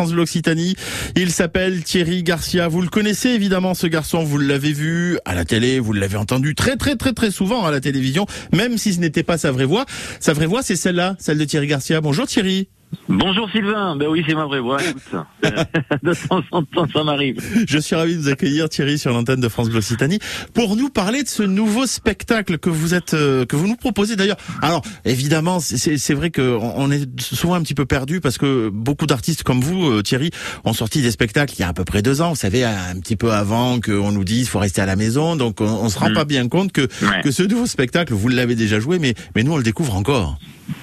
France l'Occitanie. Il s'appelle Thierry Garcia. Vous le connaissez évidemment ce garçon, vous l'avez vu à la télé, vous l'avez entendu très très très très souvent à la télévision, même si ce n'était pas sa vraie voix. Sa vraie voix c'est celle-là, celle de Thierry Garcia. Bonjour Thierry. Bonjour Sylvain, ben oui c'est ma vraie voix, écoute, de temps en temps ça m'arrive. Je suis ravi de vous accueillir Thierry sur l'antenne de France Occitanie pour nous parler de ce nouveau spectacle que vous êtes euh, que vous nous proposez d'ailleurs. Alors évidemment c'est vrai que on est souvent un petit peu perdu parce que beaucoup d'artistes comme vous euh, Thierry ont sorti des spectacles il y a à peu près deux ans. Vous savez un petit peu avant qu'on nous dise faut rester à la maison donc on, on se rend mm. pas bien compte que que ce nouveau spectacle vous l'avez déjà joué mais mais nous on le découvre encore.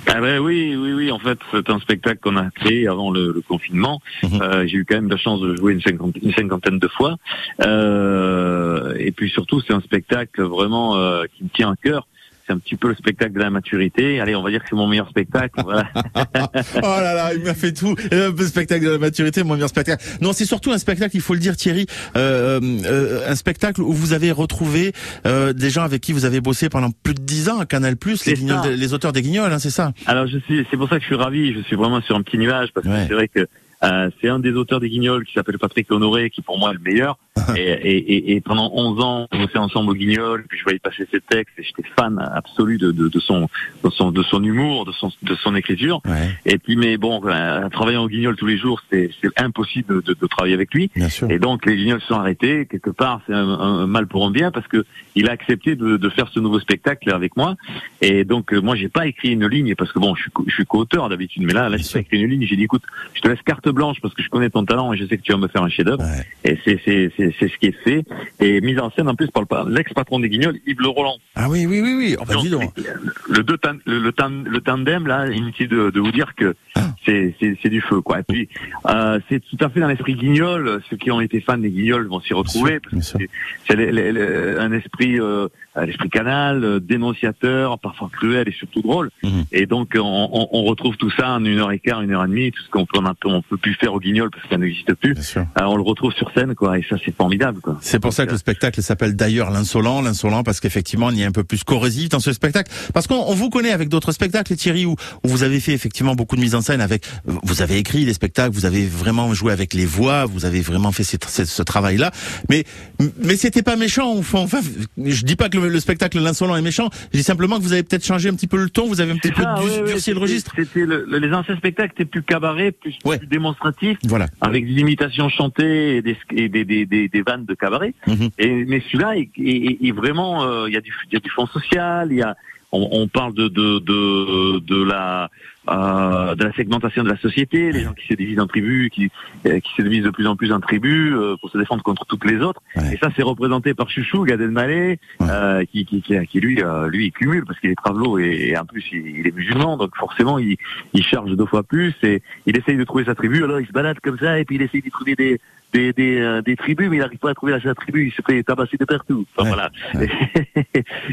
Ah ben oui, oui, oui. En fait, c'est un spectacle qu'on a créé avant le, confinement. Mhm. Euh, j'ai eu quand même la chance de jouer une, cinquantaine, une cinquantaine de fois. Euh, et puis surtout, c'est un spectacle vraiment euh, qui me tient à cœur c'est un petit peu le spectacle de la maturité. Allez, on va dire que c'est mon meilleur spectacle. Voilà. oh là là, il m'a fait tout. Le spectacle de la maturité, mon meilleur spectacle. Non, c'est surtout un spectacle, il faut le dire, Thierry, euh, euh, un spectacle où vous avez retrouvé euh, des gens avec qui vous avez bossé pendant plus de dix ans à Canal+, les, les auteurs des Guignols, hein, c'est ça Alors, je suis, c'est pour ça que je suis ravi. Je suis vraiment sur un petit nuage parce que c'est vrai que euh, c'est un des auteurs des Guignols qui s'appelle Patrick Honoré, qui pour moi est le meilleur. et, et, et, pendant 11 ans, on bossait ensemble au Guignol, puis je voyais passer ses textes, et j'étais fan absolu de, de, de, son, de, son, de son humour, de son, de son écriture. Et puis, mais bon, euh, travaillant au Guignol tous les jours, c'est impossible de, de, travailler avec lui. Et donc, les Guignols se sont arrêtés. Quelque part, c'est un, mal pour un bien, parce que il a accepté de, de faire ce nouveau spectacle avec moi. Et donc, euh, moi, j'ai pas écrit une ligne, parce que bon, je suis, je suis co-auteur d'habitude, mais là, là, j'ai pas écrit une ligne. J'ai dit, écoute, je te laisse carte blanche parce que je connais ton talent et je sais que tu vas me faire un chef-d'œuvre. Et c'est c'est ce qui est fait. Et mise en scène en plus par l'ex-patron des Guignols, Yves Le Roland. Ah oui oui oui oui. Oh, donc, le, deux le, le, tandem là, inutile de, de vous dire que ah. c'est c'est du feu quoi. Et puis euh, c'est tout à fait dans l'esprit Guignol. Ceux qui ont été fans des Guignols vont s'y retrouver. C'est un esprit euh, l'esprit canal, euh, dénonciateur, parfois cruel et surtout drôle. Mhm. Et donc on, on, on, retrouve tout ça en une heure et quart, une heure et demie, tout ce qu'on peut on peut plus faire au Guignol parce qu'elle n'existe plus. Alors on le retrouve sur scène, quoi, et ça c'est formidable. Quoi. C'est pour ça que le spectacle s'appelle d'ailleurs l'insolent, l'insolent parce qu'effectivement il y a un peu plus corrosif dans ce spectacle. Parce qu'on vous connaît avec d'autres spectacles, Thierry, où, où, vous avez fait effectivement beaucoup de mise en scène avec, vous avez écrit des spectacles, vous avez vraiment joué avec les voix, vous avez vraiment fait ce, ce, travail-là. Mais mais c'était pas méchant. Enfin, je dis pas que le, spectacle l'insolent est méchant. Je dis simplement que vous avez peut-être changé un petit peu le ton, vous avez un petit peu durci le registre. C'était les anciens spectacles étaient plus cabaret, plus, plus démonstratif, voilà. avec des imitations chantées et des, des, des, des, des vannes de cabaret. Mhm. Et, mais celui-là est, est, vraiment, euh, il y, a du, y a du fond social, il y a, on, on, parle de, de, de, de la euh, de la segmentation de la société, les gens qui se divisent en tribus, qui, euh, qui se divisent de plus en plus en tribus euh, pour se défendre contre toutes les autres. Et ça, c'est représenté par Chouchou, Gad Elmaleh, euh, qui, qui, qui, qui, lui, lui, il cumule parce qu'il est travelo et, et, en plus il, est musulman, donc forcément il, il charge deux fois plus et il essaye de trouver sa tribu. Alors il se balade comme ça et puis il essaye de trouver des des, des, des, tribus, mais il n'arrive pas à trouver la tribu, il se fait tabasser de partout. Enfin, voilà.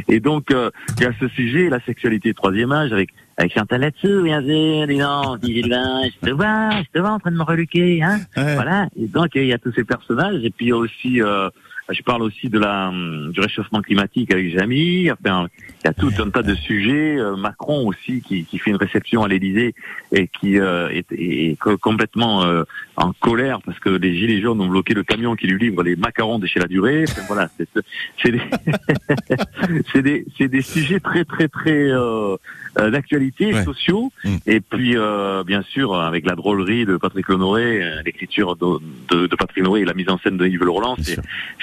et donc, il y a ce sujet, la sexualité troisième âge, avec avec Chantal là-dessous, bien sûr, dis donc, dit je te vois, je te vois en train de me reluquer, hein. Voilà. Et donc, il y a tous ces personnages, et puis aussi, euh, je parle aussi de la du réchauffement climatique avec Jamy. Enfin, il y a tout un tas de sujets. Euh, Macron aussi qui, qui fait une réception à l'Élysée et qui euh, est, est, complètement euh, en colère parce que les gilets jaunes ont bloqué le camion qui lui livre les macarons de chez la durée. Enfin, voilà, c'est des c'est des c'est des sujets très très très d'actualité, sociaux. Mm. Et puis bien sûr avec la drôlerie de Patrick Honoré, l'écriture de, de, de, Patrick Honoré et la mise en scène de Yves Le Roland,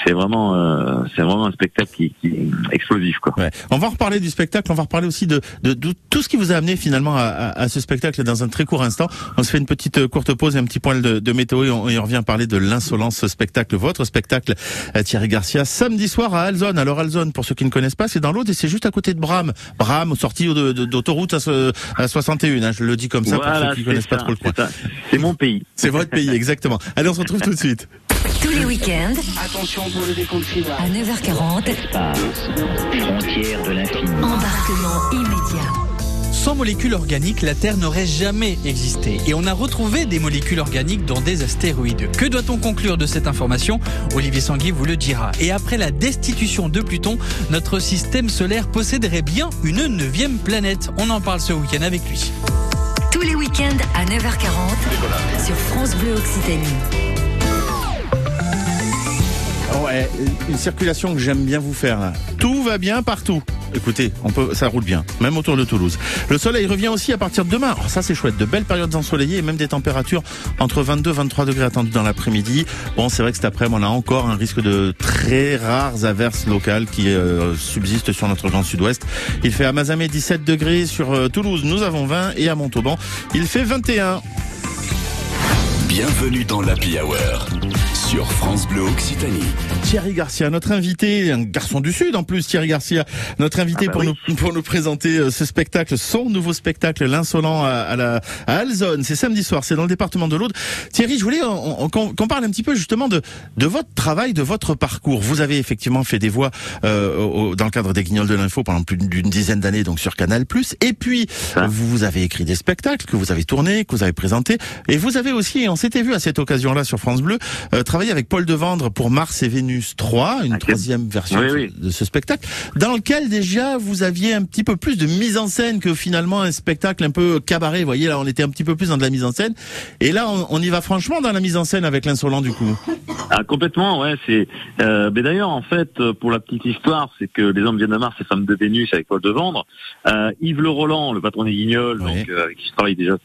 c'est vraiment, euh, c'est vraiment un spectacle qui, qui est explosif, quoi. Ouais. On va reparler du spectacle. On va reparler aussi de, de, de tout ce qui vous a amené finalement à, à, à, ce spectacle dans un très court instant. On se fait une petite euh, courte pause et un petit point de, de météo et on, on, revient parler de l'insolence spectacle, votre spectacle, euh, Thierry Garcia, samedi soir à Alzone. Alors Alzone, pour ceux qui ne connaissent pas, c'est dans l'autre et c'est juste à côté de Bram. Bram, sortie d'autoroute à, à 61. Hein, je le dis comme ça pour ceux qui ne connaissent pas trop le coin. C'est mon pays. C'est votre pays, exactement. Allez, on se retrouve tout de suite. Tous les week-ends. Attention pour le décompte À 9h40. Frontière de l'infini. Embarquement immédiat. Sans molécules organiques, la Terre n'aurait jamais existé. Et on a retrouvé des molécules organiques dans des astéroïdes. Que doit-on conclure de cette information? Olivier Sanguy vous le dira. Et après la destitution de Pluton, notre système solaire posséderait bien une neuvième planète. On en parle ce week-end avec lui tous les week-ends à 9h40 sur France Bleu Occitanie. Ouais, une circulation que j'aime bien vous faire. Tout va bien partout. Écoutez, on peut, ça roule bien, même autour de Toulouse. Le soleil revient aussi à partir de demain. Alors ça, c'est chouette. De belles périodes ensoleillées et même des températures entre 22 et 23 degrés attendues dans l'après-midi. Bon, c'est vrai que cet après-midi, on a encore un risque de très rares averses locales qui euh, subsistent sur notre grand sud-ouest. Il fait à Mazamet 17 degrés. Sur euh, Toulouse, nous avons 20 et à Montauban, il fait 21. Bienvenue dans l'Happy Hour sur France Bleu Occitanie. Thierry Garcia, notre invité, un garçon du Sud en plus, Thierry Garcia, notre invité ah bah pour, nous, pour nous présenter euh, ce spectacle, son nouveau spectacle, L'insolent à, la, à Alzone. C'est samedi soir, c'est dans le département de l'Aude. Thierry, je voulais qu'on parle un petit peu justement de, de votre travail, de votre parcours. Vous avez effectivement fait des voix euh, dans le cadre des Guignols de l'Info pendant plus d'une dizaine d'années, donc sur Canal+. Et puis, vous avez écrit des spectacles que vous avez tournés, que vous avez présentés. Et vous avez aussi, et on s'était vu à cette occasion-là sur France Bleu, euh, avec Paul Devendre pour Mars et Vénus 3, une troisième version de ce spectacle, dans lequel déjà vous aviez un petit peu plus de mise en scène que finalement un spectacle un peu cabaret. Vous voyez, là, on était un petit peu plus dans de la mise en scène. Et là, on, y va franchement dans la mise en scène avec l'insolent du coup. Ah, complètement, ouais. C'est. Euh, mais d'ailleurs, en fait, pour la petite histoire, c'est que les hommes viennent de Mars et femmes de Vénus avec Paul Devendre. Euh, Yves Le Roland, le patron des Guignols, donc euh, avec qui je travaille déjà,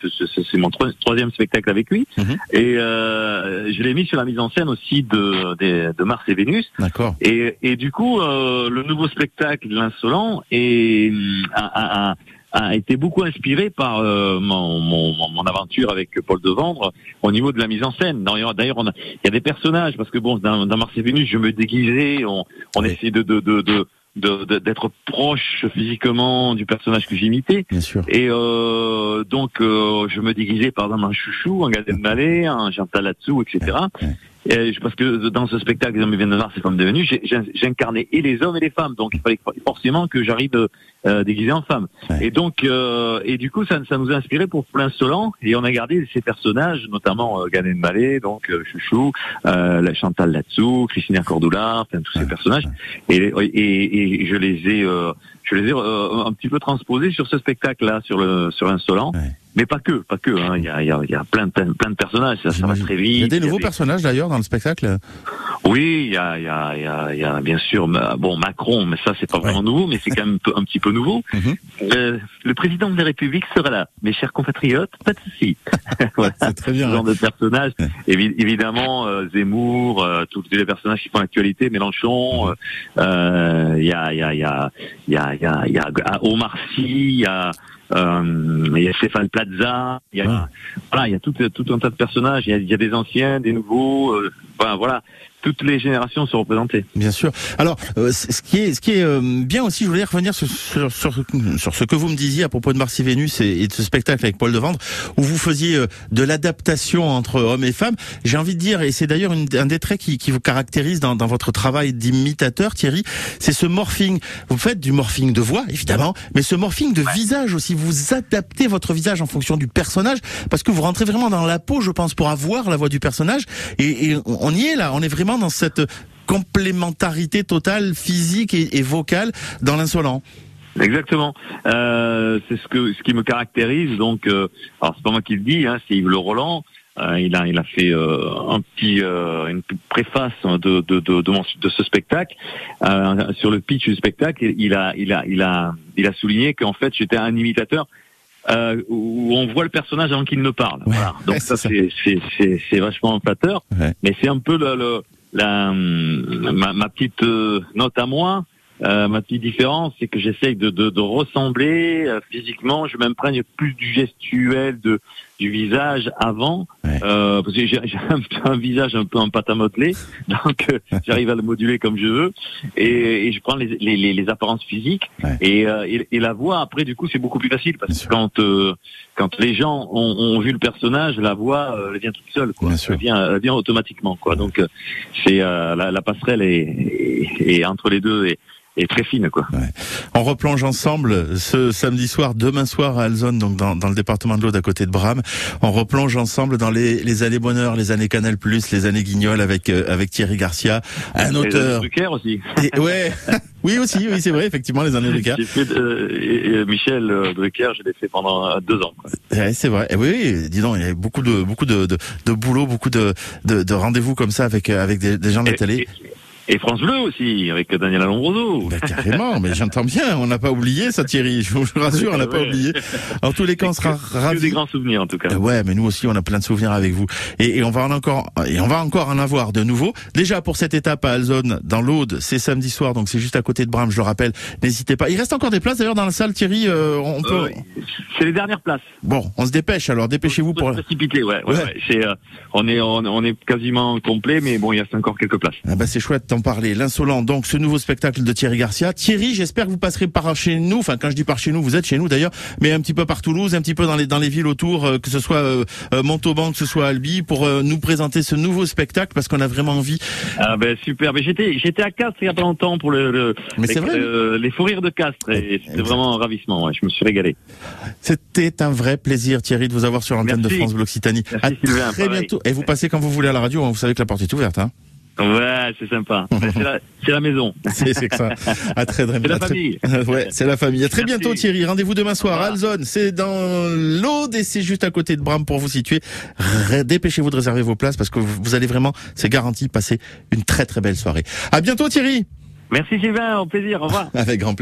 c'est mon troisième spectacle avec lui. Mhm. Et euh, je l'ai mis sur la mise en scène aussi de, de, Mars et Vénus. D'accord. Et, et du coup, euh, le nouveau spectacle, l'insolent, a, a, a, été beaucoup inspiré par euh, mon, mon, mon, aventure avec Paul Devendre au niveau de la mise en scène. D'ailleurs, il y a des personnages parce que bon, dans, dans Mars et Vénus, je me déguisais, on, on essayait de, de, de, de d'être proche physiquement du personnage que j'imitais. Bien sûr. Et euh, donc, euh, je me déguisais par exemple un chouchou, un Gad Elmaleh, un Chantal Latsou, etc. Et parce que dans ce spectacle, les hommes viennent de Mars, c'est comme devenu, j'incarnais et les hommes et les femmes, donc il fallait forcément que j'arrive euh, déguisé en femme. Et donc, euh, et du coup, ça, ça nous a inspiré pour plein Solan, et on a gardé ces personnages, notamment euh, Ganen Malé, donc euh, Chouchou, euh, la Chantal Latsou, Christina Cordula, enfin tous ces personnages, et, et, et, je les ai, je les ai un petit peu transposés sur ce spectacle-là, sur le sur Insolent. Mais pas que, pas que. Hein. Il y, a, y a, y a plein, plein, plein de personnages. Ça, ça va très vite. Il y a des nouveaux personnages d'ailleurs dans le spectacle. Oui, il y a, il y a, il y a, il y a bien sûr, bon Macron, mais ça c'est pas vraiment nouveau, mais c'est quand même un petit peu nouveau. Mhm. euh, le président de la République sera là, mes chers compatriotes, pas de souci. voilà, c'est très bien. Ce genre de personnages. évidemment, euh, Zemmour, euh, tous les personnages qui font l'actualité, Mélenchon. Mhm. Euh, il y a, il y a, il y a, il y a, il y a, il y a Omar Sy, il y a euh, il y a Stéphane Plaza, il y a, ah. voilà, il y a tout, tout un tas de personnages, il y a, il y a des anciens, des nouveaux, euh, voilà, toutes les générations sont représentées. Bien sûr. Alors, euh, ce qui est, ce qui est euh, bien aussi, je voulais revenir sur, sur, sur, ce que vous me disiez à propos de Marcy Vénus et, de ce spectacle avec Paul Devendre, où vous faisiez euh, de l'adaptation entre hommes et femmes. J'ai envie de dire, et c'est d'ailleurs un des traits qui, qui vous caractérise dans, dans votre travail d'imitateur, Thierry, c'est ce morphing. Vous faites du morphing de voix, évidemment, mais ce morphing de visage aussi. Vous adaptez votre visage en fonction du personnage, parce que vous rentrez vraiment dans la peau, je pense, pour avoir la voix du personnage. Et, et y est là, on est vraiment dans cette complémentarité totale physique et, vocale dans l'insolent. Exactement. Euh, c'est ce que ce qui me caractérise. Donc, euh, alors c'est pas moi qui le dis, hein, c'est Yves Le Roland. Euh, il a il a fait un petit une préface de de de, de, ce spectacle sur le pitch du spectacle. Il a il a il a il a souligné qu'en fait j'étais un imitateur. Où on voit le personnage avant qu'il ne parle. voilà. Donc ça, c'est c'est vachement flatteur, mais c'est un peu le la, ma, ma, petite euh, note à moi, euh, ma petite différence, c'est que j'essaye de, de, de, ressembler euh, physiquement. Je m'imprègne plus du gestuel de, du visage avant, euh, parce que j'ai un, un, visage un peu en pâte à modeler, donc euh, j'arrive à le moduler comme je veux, et, et je prends les, les, les, apparences physiques et, et, et, la voix. Après, du coup, c'est beaucoup plus facile parce que quand quand les gens ont, ont, vu le personnage, la voix elle vient toute seule, quoi. Elle vient, elle vient automatiquement, quoi. Donc c'est la, la, passerelle est, est, entre les deux et et très fine quoi. Ouais. On replonge ensemble ce samedi soir, demain soir à Alzone, donc dans, dans le département de l'Aude à côté de Bram. On replonge ensemble dans les, les années bonheur, les années Canal+, les années Guignol avec euh, avec Thierry Garcia, un auteur. Et aussi. Et, ouais. Oui, aussi, oui, c'est vrai, effectivement, les années Drucker. Fait euh, Michel Drucker, je l'ai fait pendant deux ans. c'est vrai. Et oui, dis donc, il y a beaucoup de beaucoup de, de, de boulot, beaucoup de, de, de rendez-vous comme ça avec avec des, des gens de la télé. Et France Bleu aussi, avec Daniel Alombroso. Bah, carrément, mais j'entends bien, on n'a pas oublié ça Thierry, je vous rassure, on n'a pas oublié. En tous les cas, on sera ravis. des grands souvenirs en tout cas. Ouais, mais nous aussi, on a plein de souvenirs avec vous. Et, et, on va en encore, et on va encore en avoir de nouveaux. Déjà pour cette étape à Alzone, dans l'Aude, c'est samedi soir, donc c'est juste à côté de Bram, je le rappelle. N'hésitez pas. Il reste encore des places d'ailleurs dans la salle, Thierry. Euh, on peut. Euh, c'est les dernières places. Bon, on se dépêche alors, dépêchez-vous pour. Précipiter, ouais. ouais, ouais. C'est, euh, on est, on, est quasiment complet, mais bon, il a encore quelques places. Ah bah c'est chouette parler. L'insolent donc ce nouveau spectacle de Thierry Garcia. Thierry, j'espère que vous passerez par chez nous. Enfin, quand je dis par chez nous, vous êtes chez nous d'ailleurs, mais un petit peu par Toulouse, un petit peu dans les dans les villes autour, euh, que ce soit euh, euh, Montauban, que ce soit Albi, pour nous présenter ce nouveau spectacle parce qu'on a vraiment envie. Ah ben super. Mais j'étais j'étais à Castres il y a pas longtemps pour le, mais c'est vrai. les fous rires de Castres et c'était vraiment un ravissement. Ouais, je me suis régalé. C'était un vrai plaisir Thierry de vous avoir sur l'antenne de France Bleu Occitanie. à très bientôt. Et vous passez quand vous voulez à la radio. Hein. Vous savez que la porte est ouverte. Hein. Ouais, c'est sympa. c'est la, maison. C'est ça. À très, très, c'est la famille. Ouais, c'est la famille. À très bientôt Thierry. Rendez-vous demain soir à Alzone. C'est dans l'Aude et c'est juste à côté de Bram pour vous situer. Dépêchez-vous de réserver vos places parce que vous allez vraiment, c'est garanti, passer une très très belle soirée. À bientôt Thierry. Merci Sylvain, au plaisir. Au revoir. Avec grand plaisir.